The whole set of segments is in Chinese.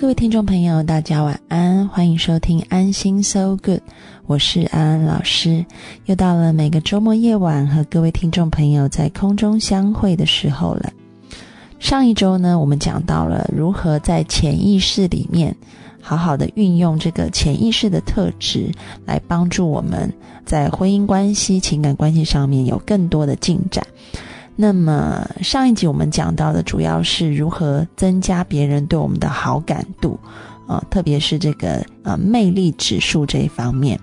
各位听众朋友，大家晚安，欢迎收听安心 So Good，我是安安老师。又到了每个周末夜晚和各位听众朋友在空中相会的时候了。上一周呢，我们讲到了如何在潜意识里面好好的运用这个潜意识的特质，来帮助我们在婚姻关系、情感关系上面有更多的进展。那么上一集我们讲到的主要是如何增加别人对我们的好感度，啊，特别是这个呃魅力指数这一方面。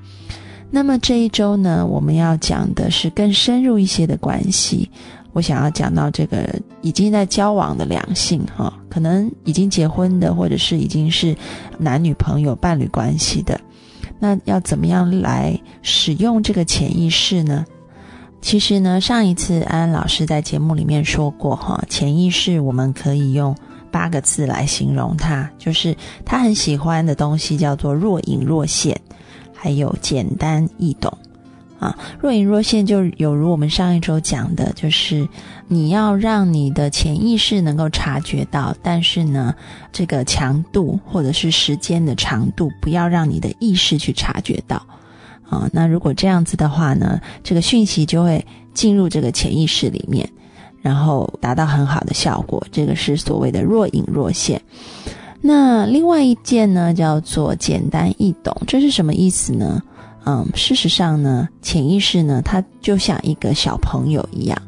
那么这一周呢，我们要讲的是更深入一些的关系。我想要讲到这个已经在交往的两性，哈，可能已经结婚的，或者是已经是男女朋友、伴侣关系的，那要怎么样来使用这个潜意识呢？其实呢，上一次安安老师在节目里面说过，哈，潜意识我们可以用八个字来形容它，就是他很喜欢的东西叫做若隐若现，还有简单易懂。啊，若隐若现就有如我们上一周讲的，就是你要让你的潜意识能够察觉到，但是呢，这个强度或者是时间的长度，不要让你的意识去察觉到。啊，那如果这样子的话呢，这个讯息就会进入这个潜意识里面，然后达到很好的效果。这个是所谓的若隐若现。那另外一件呢，叫做简单易懂，这是什么意思呢？嗯，事实上呢，潜意识呢，它就像一个小朋友一样，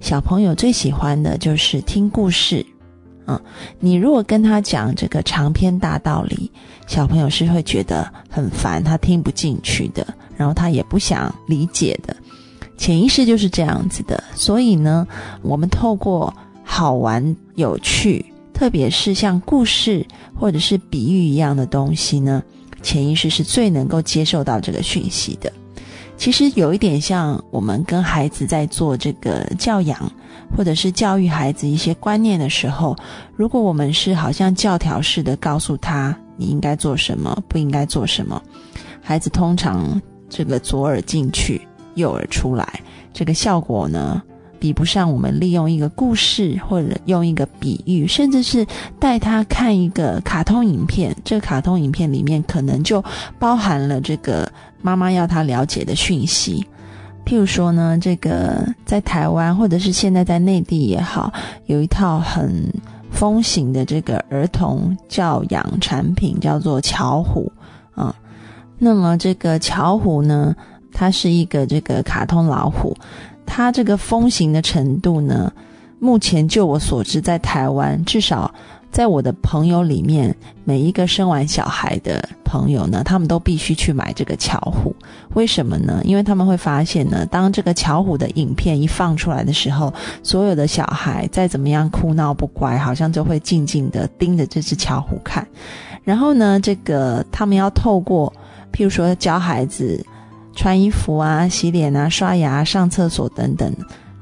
小朋友最喜欢的就是听故事。嗯，你如果跟他讲这个长篇大道理，小朋友是会觉得很烦，他听不进去的，然后他也不想理解的。潜意识就是这样子的，所以呢，我们透过好玩、有趣，特别是像故事或者是比喻一样的东西呢，潜意识是最能够接受到这个讯息的。其实有一点像我们跟孩子在做这个教养，或者是教育孩子一些观念的时候，如果我们是好像教条式的告诉他你应该做什么，不应该做什么，孩子通常这个左耳进去，右耳出来，这个效果呢？比不上我们利用一个故事，或者用一个比喻，甚至是带他看一个卡通影片。这个卡通影片里面可能就包含了这个妈妈要他了解的讯息。譬如说呢，这个在台湾或者是现在在内地也好，有一套很风行的这个儿童教养产品，叫做巧虎啊。那么这个巧虎呢，它是一个这个卡通老虎。它这个风行的程度呢，目前就我所知，在台湾至少在我的朋友里面，每一个生完小孩的朋友呢，他们都必须去买这个巧虎。为什么呢？因为他们会发现呢，当这个巧虎的影片一放出来的时候，所有的小孩再怎么样哭闹不乖，好像就会静静的盯着这只巧虎看。然后呢，这个他们要透过，譬如说教孩子。穿衣服啊、洗脸啊、刷牙、上厕所等等，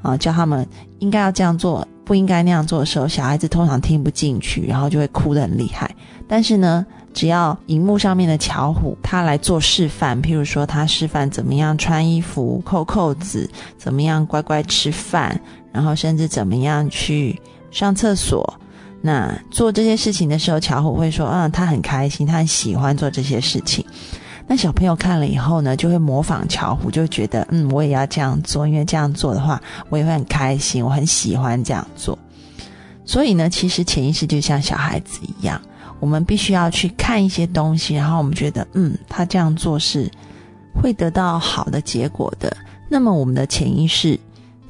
啊，教他们应该要这样做，不应该那样做的时候，小孩子通常听不进去，然后就会哭得很厉害。但是呢，只要荧幕上面的巧虎他来做示范，譬如说他示范怎么样穿衣服、扣扣子，怎么样乖乖吃饭，然后甚至怎么样去上厕所，那做这些事情的时候，巧虎会说：“嗯，他很开心，他很喜欢做这些事情。”那小朋友看了以后呢，就会模仿巧虎，就觉得嗯，我也要这样做，因为这样做的话，我也会很开心，我很喜欢这样做。所以呢，其实潜意识就像小孩子一样，我们必须要去看一些东西，然后我们觉得嗯，他这样做是会得到好的结果的，那么我们的潜意识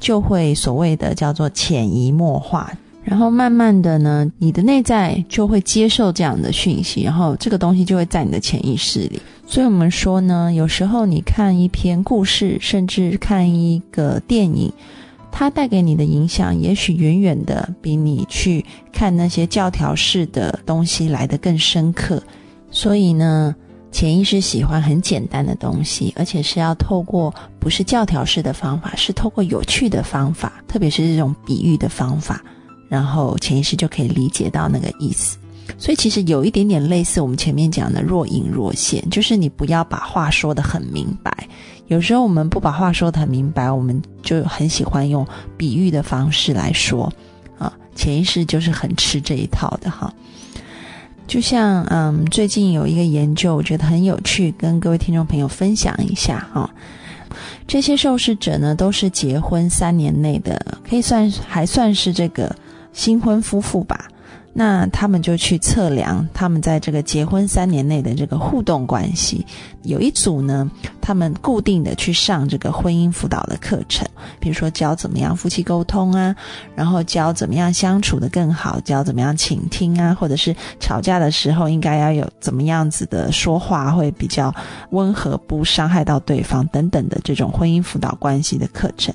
就会所谓的叫做潜移默化。然后慢慢的呢，你的内在就会接受这样的讯息，然后这个东西就会在你的潜意识里。所以我们说呢，有时候你看一篇故事，甚至看一个电影，它带给你的影响，也许远远的比你去看那些教条式的东西来得更深刻。所以呢，潜意识喜欢很简单的东西，而且是要透过不是教条式的方法，是透过有趣的方法，特别是这种比喻的方法。然后潜意识就可以理解到那个意思，所以其实有一点点类似我们前面讲的若隐若现，就是你不要把话说得很明白。有时候我们不把话说得很明白，我们就很喜欢用比喻的方式来说，啊，潜意识就是很吃这一套的哈。就像嗯，最近有一个研究，我觉得很有趣，跟各位听众朋友分享一下哈。这些受试者呢，都是结婚三年内的，可以算还算是这个新婚夫妇吧。那他们就去测量他们在这个结婚三年内的这个互动关系。有一组呢，他们固定的去上这个婚姻辅导的课程，比如说教怎么样夫妻沟通啊，然后教怎么样相处的更好，教怎么样倾听啊，或者是吵架的时候应该要有怎么样子的说话会比较温和，不伤害到对方等等的这种婚姻辅导关系的课程。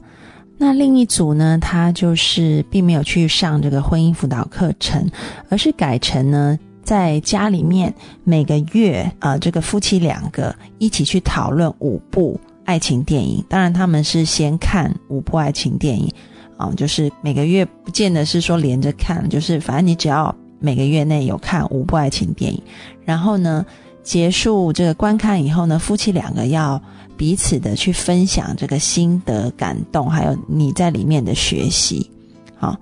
那另一组呢，他就是并没有去上这个婚姻辅导课程，而是改成呢，在家里面每个月啊，这个夫妻两个一起去讨论五部爱情电影。当然，他们是先看五部爱情电影啊，就是每个月不见得是说连着看，就是反正你只要每个月内有看五部爱情电影，然后呢，结束这个观看以后呢，夫妻两个要。彼此的去分享这个心得感动，还有你在里面的学习，好，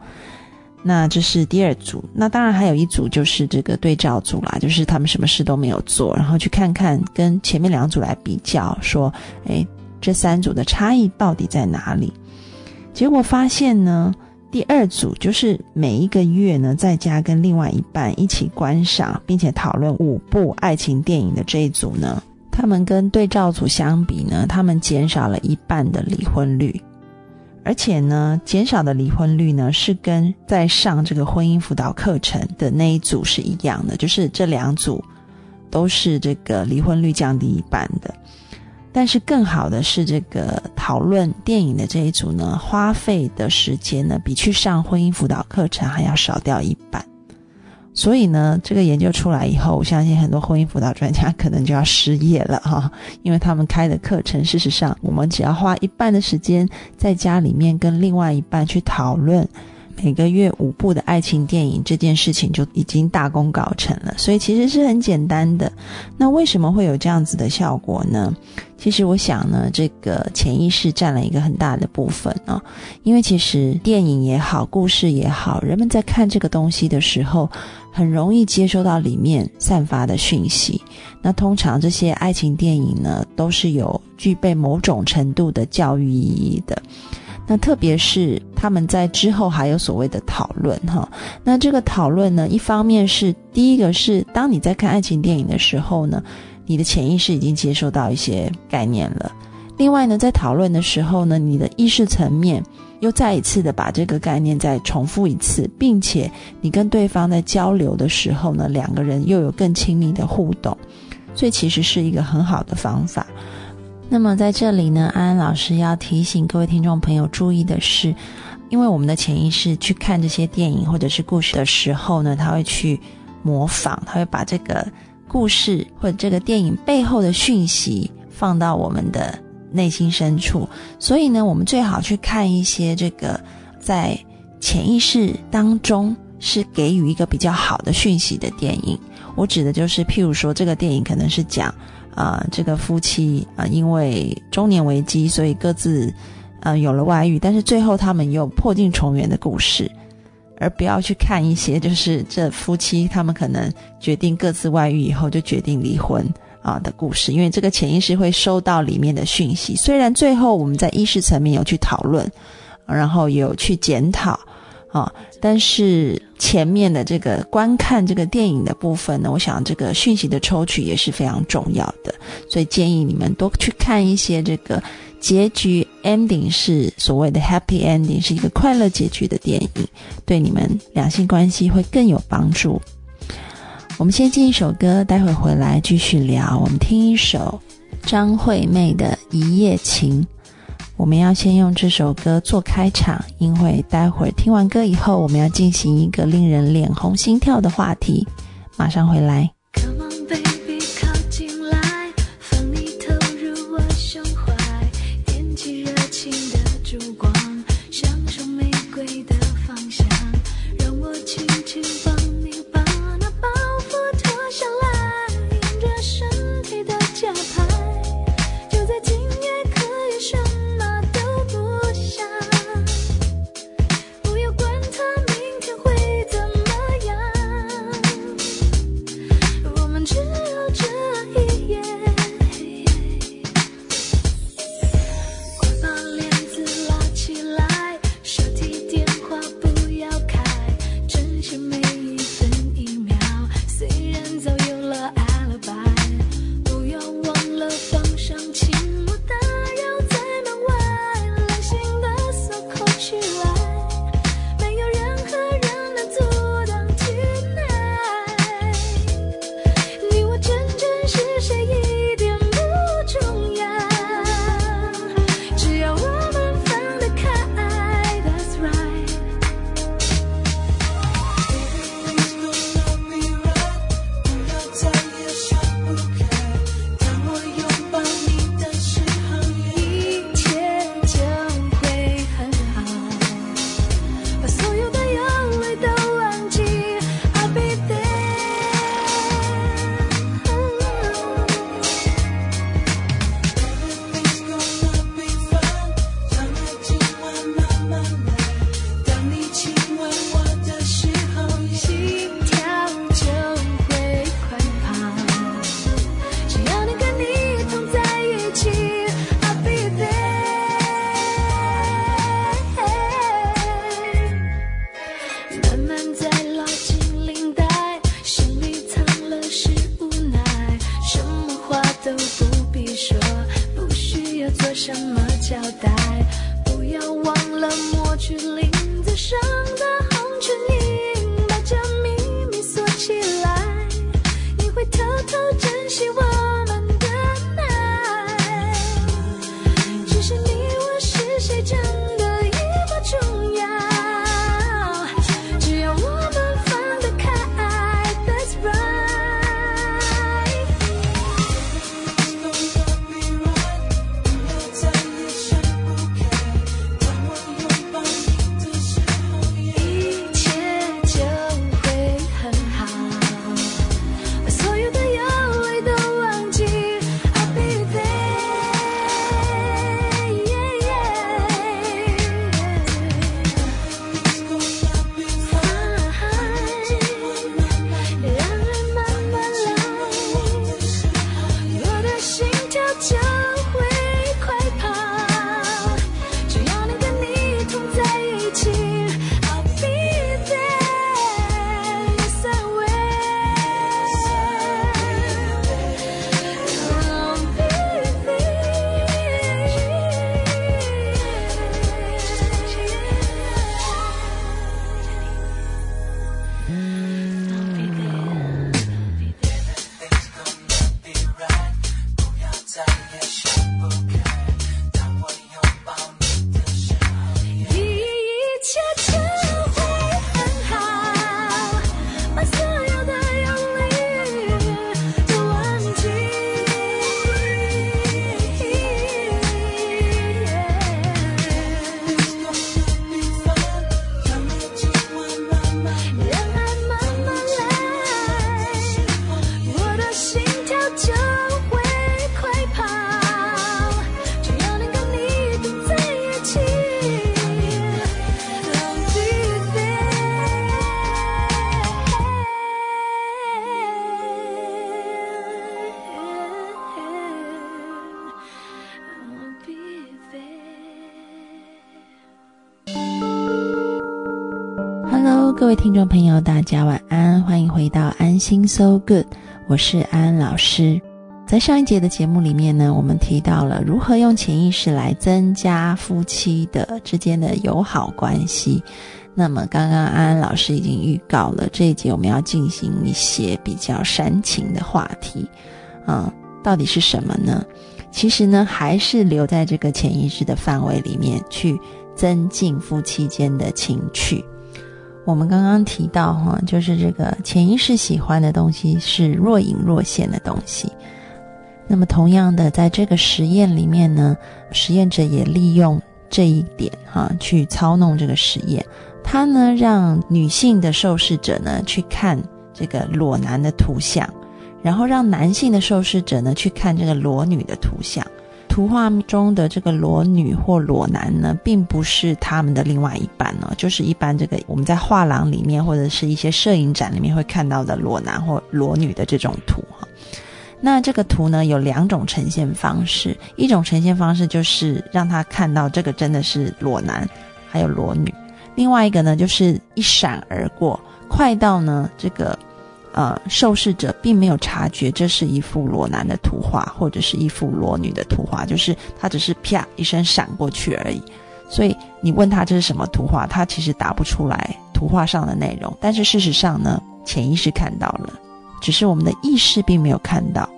那这是第二组。那当然还有一组就是这个对照组啦，就是他们什么事都没有做，然后去看看跟前面两组来比较，说，哎，这三组的差异到底在哪里？结果发现呢，第二组就是每一个月呢，在家跟另外一半一起观赏并且讨论五部爱情电影的这一组呢。他们跟对照组相比呢，他们减少了一半的离婚率，而且呢，减少的离婚率呢是跟在上这个婚姻辅导课程的那一组是一样的，就是这两组都是这个离婚率降低一半的。但是更好的是，这个讨论电影的这一组呢，花费的时间呢比去上婚姻辅导课程还要少掉一半。所以呢，这个研究出来以后，我相信很多婚姻辅导专家可能就要失业了哈，因为他们开的课程，事实上，我们只要花一半的时间在家里面跟另外一半去讨论。每个月五部的爱情电影这件事情就已经大功告成了，所以其实是很简单的。那为什么会有这样子的效果呢？其实我想呢，这个潜意识占了一个很大的部分啊。因为其实电影也好，故事也好，人们在看这个东西的时候，很容易接收到里面散发的讯息。那通常这些爱情电影呢，都是有具备某种程度的教育意义的。那特别是他们在之后还有所谓的讨论哈，那这个讨论呢，一方面是第一个是当你在看爱情电影的时候呢，你的潜意识已经接受到一些概念了；另外呢，在讨论的时候呢，你的意识层面又再一次的把这个概念再重复一次，并且你跟对方在交流的时候呢，两个人又有更亲密的互动，所以其实是一个很好的方法。那么在这里呢，安安老师要提醒各位听众朋友注意的是，因为我们的潜意识去看这些电影或者是故事的时候呢，他会去模仿，他会把这个故事或者这个电影背后的讯息放到我们的内心深处。所以呢，我们最好去看一些这个在潜意识当中是给予一个比较好的讯息的电影。我指的就是，譬如说，这个电影可能是讲。啊，这个夫妻啊，因为中年危机，所以各自呃有了外遇，但是最后他们又破镜重圆的故事，而不要去看一些就是这夫妻他们可能决定各自外遇以后就决定离婚啊的故事，因为这个潜意识会收到里面的讯息，虽然最后我们在意识层面有去讨论，然后有去检讨。啊，但是前面的这个观看这个电影的部分呢，我想这个讯息的抽取也是非常重要的，所以建议你们多去看一些这个结局 ending 是所谓的 happy ending，是一个快乐结局的电影，对你们两性关系会更有帮助。我们先进一首歌，待会回来继续聊。我们听一首张惠妹的《一夜情》。我们要先用这首歌做开场，因为待会儿听完歌以后，我们要进行一个令人脸红心跳的话题。马上回来。各位听众朋友，大家晚安，欢迎回到安心 So Good，我是安安老师。在上一节的节目里面呢，我们提到了如何用潜意识来增加夫妻的之间的友好关系。那么，刚刚安安老师已经预告了这一节我们要进行一些比较煽情的话题，嗯，到底是什么呢？其实呢，还是留在这个潜意识的范围里面去增进夫妻间的情趣。我们刚刚提到哈，就是这个潜意识喜欢的东西是若隐若现的东西。那么同样的，在这个实验里面呢，实验者也利用这一点哈，去操弄这个实验。他呢让女性的受试者呢去看这个裸男的图像，然后让男性的受试者呢去看这个裸女的图像。图画中的这个裸女或裸男呢，并不是他们的另外一半呢，就是一般这个我们在画廊里面或者是一些摄影展里面会看到的裸男或裸女的这种图哈。那这个图呢有两种呈现方式，一种呈现方式就是让他看到这个真的是裸男还有裸女，另外一个呢就是一闪而过，快到呢这个。呃，受试者并没有察觉这是一幅裸男的图画，或者是一幅裸女的图画，就是他只是啪一声闪过去而已。所以你问他这是什么图画，他其实答不出来图画上的内容。但是事实上呢，潜意识看到了，只是我们的意识并没有看到。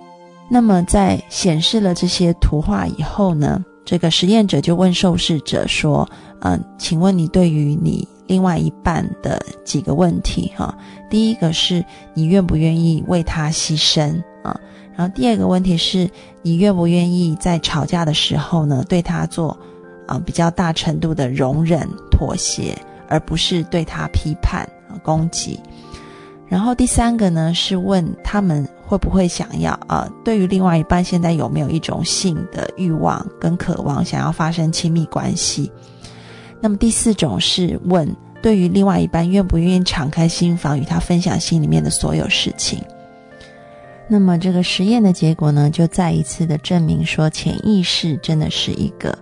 那么在显示了这些图画以后呢，这个实验者就问受试者说：“嗯，请问你对于你？”另外一半的几个问题哈，第一个是你愿不愿意为他牺牲啊？然后第二个问题是你愿不愿意在吵架的时候呢，对他做啊比较大程度的容忍妥协，而不是对他批判攻击。然后第三个呢是问他们会不会想要啊，对于另外一半现在有没有一种性的欲望跟渴望，想要发生亲密关系？那么第四种是问，对于另外一半愿不愿意敞开心房与他分享心里面的所有事情。那么这个实验的结果呢，就再一次的证明说，潜意识真的是一个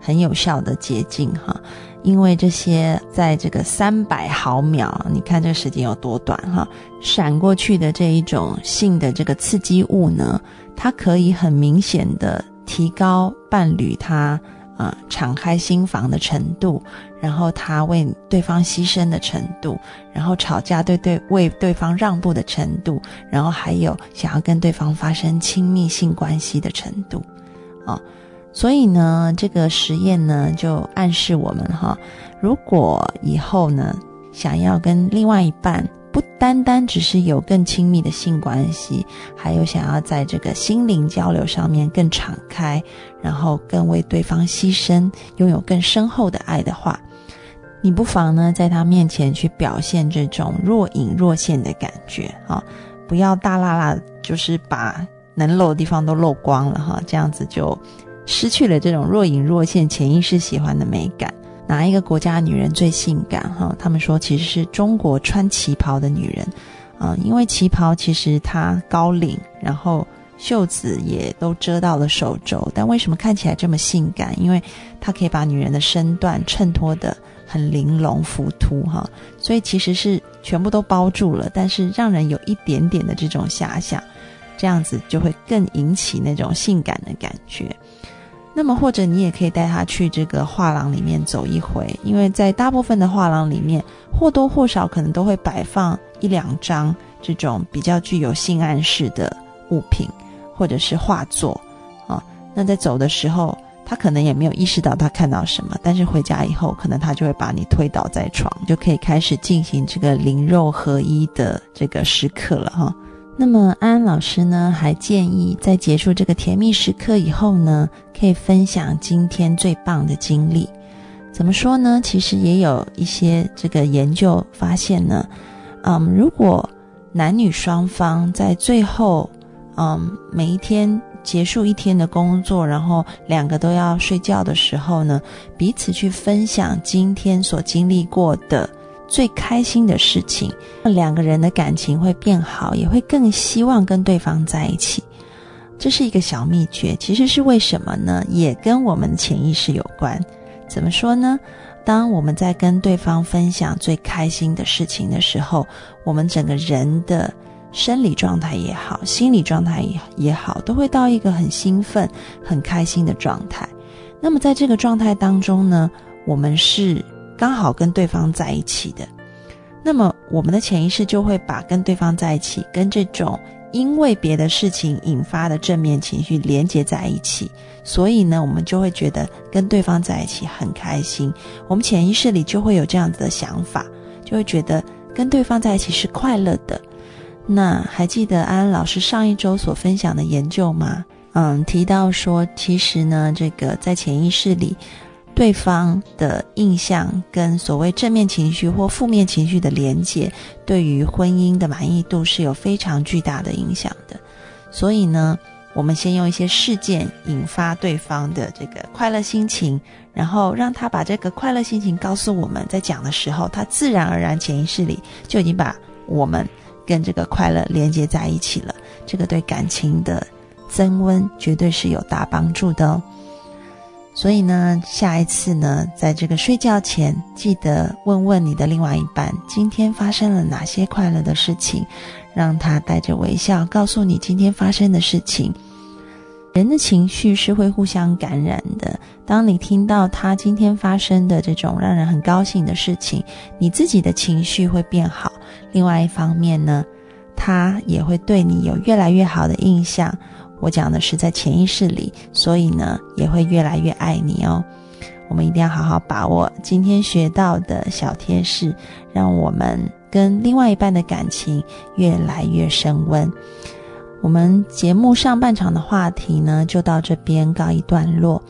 很有效的捷径哈。因为这些在这个三百毫秒，你看这个时间有多短哈，闪过去的这一种性的这个刺激物呢，它可以很明显的提高伴侣他。啊，敞开心房的程度，然后他为对方牺牲的程度，然后吵架对对为对方让步的程度，然后还有想要跟对方发生亲密性关系的程度，啊，所以呢，这个实验呢就暗示我们哈，如果以后呢想要跟另外一半。不单单只是有更亲密的性关系，还有想要在这个心灵交流上面更敞开，然后更为对方牺牲，拥有更深厚的爱的话，你不妨呢在他面前去表现这种若隐若现的感觉啊，不要大辣辣，就是把能露的地方都露光了哈，这样子就失去了这种若隐若现、潜意识喜欢的美感。哪一个国家的女人最性感？哈，他们说其实是中国穿旗袍的女人，啊，因为旗袍其实它高领，然后袖子也都遮到了手肘，但为什么看起来这么性感？因为它可以把女人的身段衬托的很玲珑浮凸，哈，所以其实是全部都包住了，但是让人有一点点的这种遐想，这样子就会更引起那种性感的感觉。那么，或者你也可以带他去这个画廊里面走一回，因为在大部分的画廊里面，或多或少可能都会摆放一两张这种比较具有性暗示的物品，或者是画作啊。那在走的时候，他可能也没有意识到他看到什么，但是回家以后，可能他就会把你推倒在床，就可以开始进行这个灵肉合一的这个时刻了哈。那么安安老师呢，还建议在结束这个甜蜜时刻以后呢，可以分享今天最棒的经历。怎么说呢？其实也有一些这个研究发现呢，嗯，如果男女双方在最后，嗯，每一天结束一天的工作，然后两个都要睡觉的时候呢，彼此去分享今天所经历过的。最开心的事情，两个人的感情会变好，也会更希望跟对方在一起。这是一个小秘诀，其实是为什么呢？也跟我们潜意识有关。怎么说呢？当我们在跟对方分享最开心的事情的时候，我们整个人的生理状态也好，心理状态也也好，都会到一个很兴奋、很开心的状态。那么在这个状态当中呢，我们是刚好跟对方在一起的。那么我们的潜意识就会把跟对方在一起，跟这种因为别的事情引发的正面情绪连接在一起。所以呢，我们就会觉得跟对方在一起很开心。我们潜意识里就会有这样子的想法，就会觉得跟对方在一起是快乐的。那还记得安安老师上一周所分享的研究吗？嗯，提到说，其实呢，这个在潜意识里，对方的印象跟所谓正面情绪或负面情绪的连接，对于婚姻的满意度是有非常巨大的影响的。所以呢。我们先用一些事件引发对方的这个快乐心情，然后让他把这个快乐心情告诉我们，在讲的时候，他自然而然潜意识里就已经把我们跟这个快乐连接在一起了。这个对感情的增温绝对是有大帮助的哦。所以呢，下一次呢，在这个睡觉前，记得问问你的另外一半，今天发生了哪些快乐的事情，让他带着微笑告诉你今天发生的事情。人的情绪是会互相感染的。当你听到他今天发生的这种让人很高兴的事情，你自己的情绪会变好。另外一方面呢，他也会对你有越来越好的印象。我讲的是在潜意识里，所以呢，也会越来越爱你哦。我们一定要好好把握今天学到的小贴士，让我们跟另外一半的感情越来越升温。我们节目上半场的话题呢，就到这边告一段落。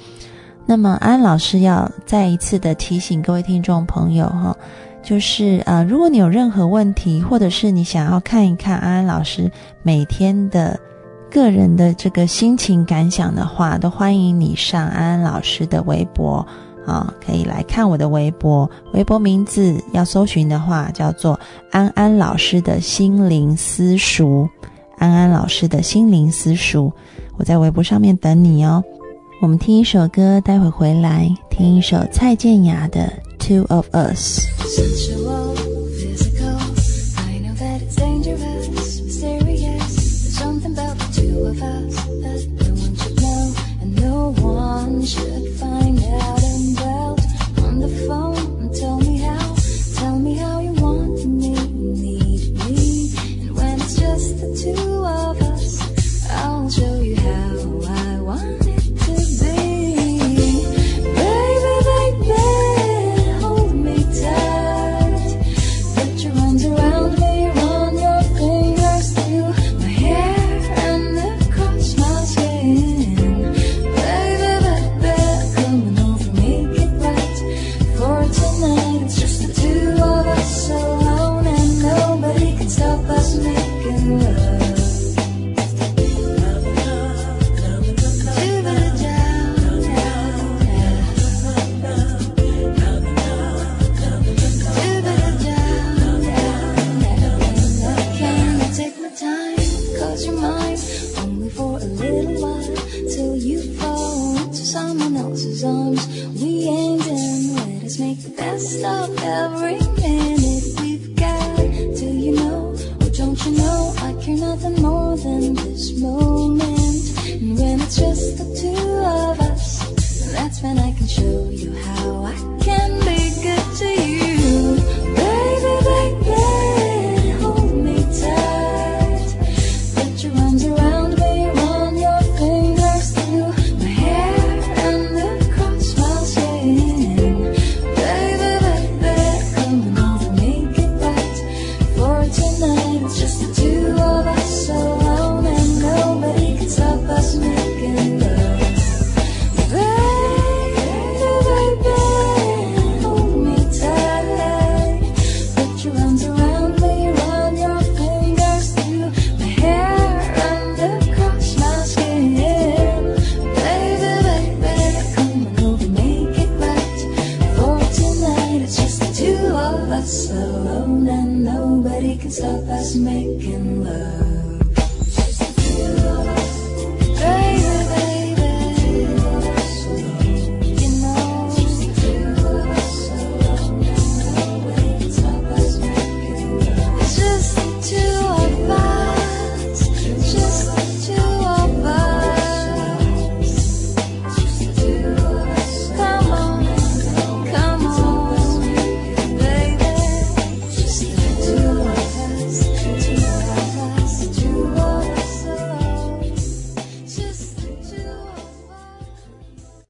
那么安老师要再一次的提醒各位听众朋友哈，就是呃，如果你有任何问题，或者是你想要看一看安安老师每天的个人的这个心情感想的话，都欢迎你上安安老师的微博啊，可以来看我的微博。微博名字要搜寻的话，叫做安安老师的心灵私塾。安安老师的心灵私塾，我在微博上面等你哦。我们听一首歌，待会回来听一首蔡健雅的《Two of Us》。